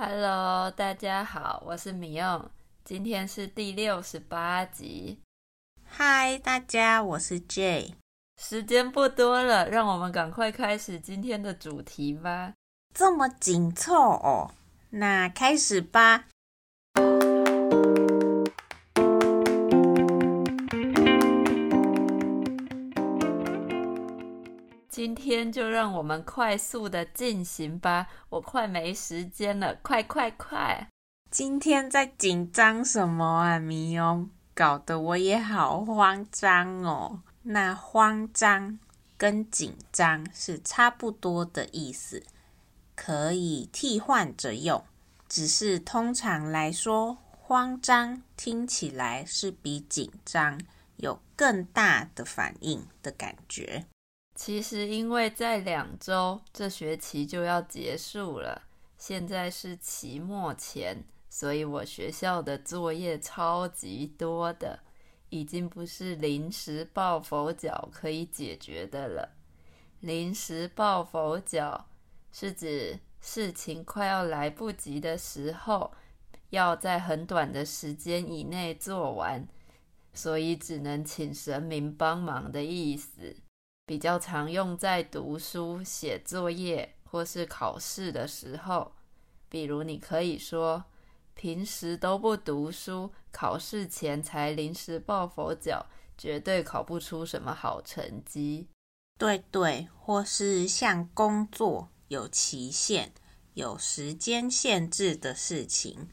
Hello，大家好，我是米用，今天是第六十八集。Hi，大家，我是 Jay。时间不多了，让我们赶快开始今天的主题吧。这么紧凑哦，那开始吧。今天就让我们快速的进行吧，我快没时间了，快快快！今天在紧张什么啊，米欧？搞得我也好慌张哦。那慌张跟紧张是差不多的意思，可以替换着用。只是通常来说，慌张听起来是比紧张有更大的反应的感觉。其实，因为在两周，这学期就要结束了。现在是期末前，所以我学校的作业超级多的，已经不是临时抱佛脚可以解决的了。临时抱佛脚是指事情快要来不及的时候，要在很短的时间以内做完，所以只能请神明帮忙的意思。比较常用在读书、写作业或是考试的时候，比如你可以说：“平时都不读书，考试前才临时抱佛脚，绝对考不出什么好成绩。”对对，或是像工作有期限、有时间限制的事情，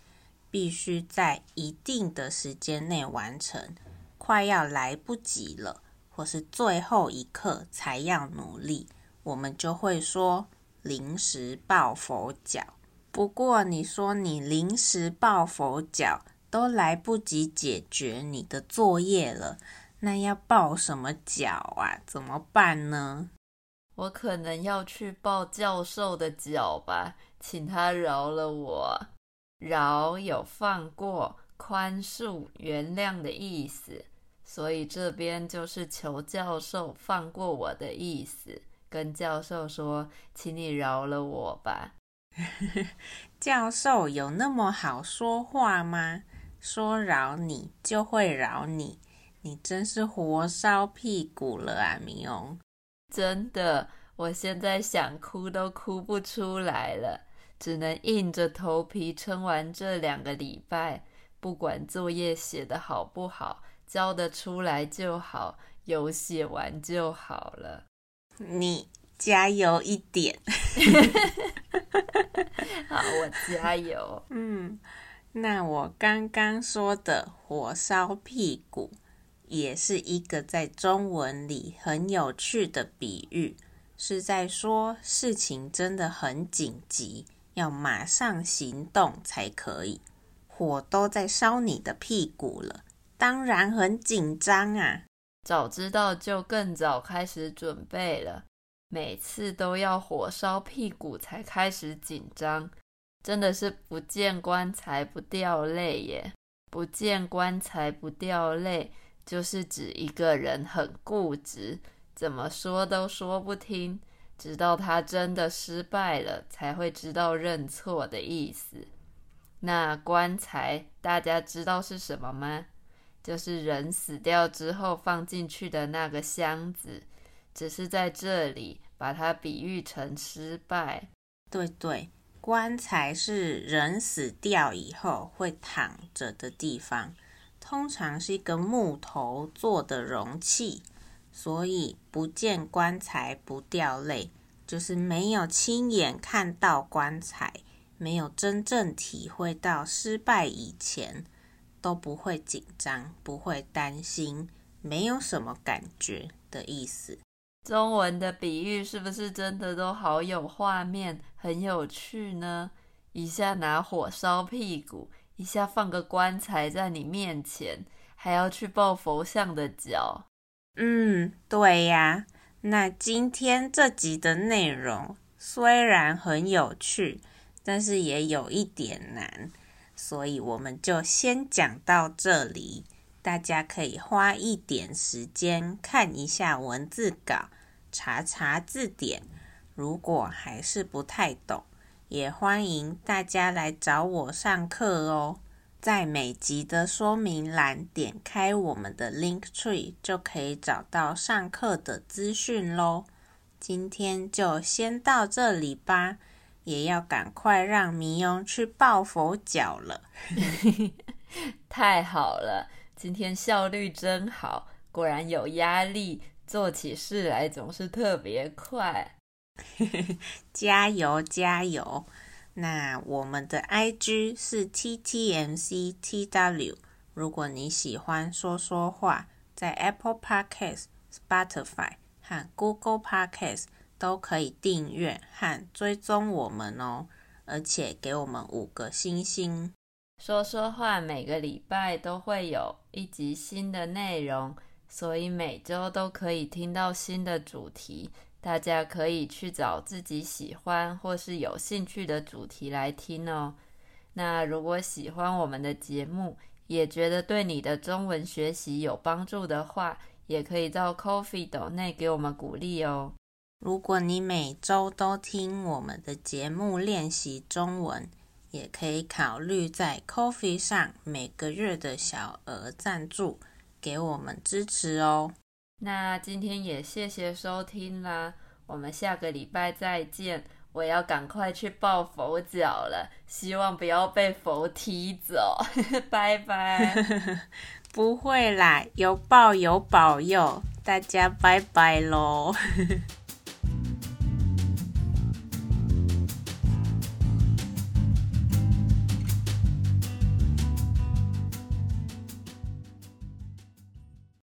必须在一定的时间内完成，快要来不及了。或是最后一刻才要努力，我们就会说临时抱佛脚。不过你说你临时抱佛脚都来不及解决你的作业了，那要抱什么脚啊？怎么办呢？我可能要去抱教授的脚吧，请他饶了我。饶有放过、宽恕、原谅的意思。所以这边就是求教授放过我的意思，跟教授说，请你饶了我吧。教授有那么好说话吗？说饶你就会饶你，你真是火烧屁股了啊，米欧！真的，我现在想哭都哭不出来了，只能硬着头皮撑完这两个礼拜，不管作业写得好不好。交得出来就好，有写完就好了。你加油一点。好，我加油。嗯，那我刚刚说的“火烧屁股”也是一个在中文里很有趣的比喻，是在说事情真的很紧急，要马上行动才可以。火都在烧你的屁股了。当然很紧张啊！早知道就更早开始准备了。每次都要火烧屁股才开始紧张，真的是不见棺材不掉泪耶！不见棺材不掉泪，就是指一个人很固执，怎么说都说不听，直到他真的失败了，才会知道认错的意思。那棺材大家知道是什么吗？就是人死掉之后放进去的那个箱子，只是在这里把它比喻成失败。对对，棺材是人死掉以后会躺着的地方，通常是一个木头做的容器，所以不见棺材不掉泪，就是没有亲眼看到棺材，没有真正体会到失败以前。都不会紧张，不会担心，没有什么感觉的意思。中文的比喻是不是真的都好有画面，很有趣呢？一下拿火烧屁股，一下放个棺材在你面前，还要去抱佛像的脚。嗯，对呀。那今天这集的内容虽然很有趣，但是也有一点难。所以我们就先讲到这里，大家可以花一点时间看一下文字稿，查查字典。如果还是不太懂，也欢迎大家来找我上课哦。在每集的说明栏点开我们的 Linktree，就可以找到上课的资讯喽。今天就先到这里吧，也要赶快让迷翁去抱佛脚了。太好了，今天效率真好，果然有压力，做起事来总是特别快。加油加油！那我们的 IG 是 TTMCTW，如果你喜欢说说话，在 Apple Podcast、Spotify 和 Google Podcast 都可以订阅和追踪我们哦，而且给我们五个星星。说说话每个礼拜都会有一集新的内容，所以每周都可以听到新的主题。大家可以去找自己喜欢或是有兴趣的主题来听哦。那如果喜欢我们的节目，也觉得对你的中文学习有帮助的话，也可以到 Coffee 斗内给我们鼓励哦。如果你每周都听我们的节目练习中文，也可以考虑在 Coffee 上每个月的小额赞助，给我们支持哦。那今天也谢谢收听啦，我们下个礼拜再见。我要赶快去抱佛脚了，希望不要被佛踢走。拜拜。不会啦，有抱有保佑，大家拜拜喽。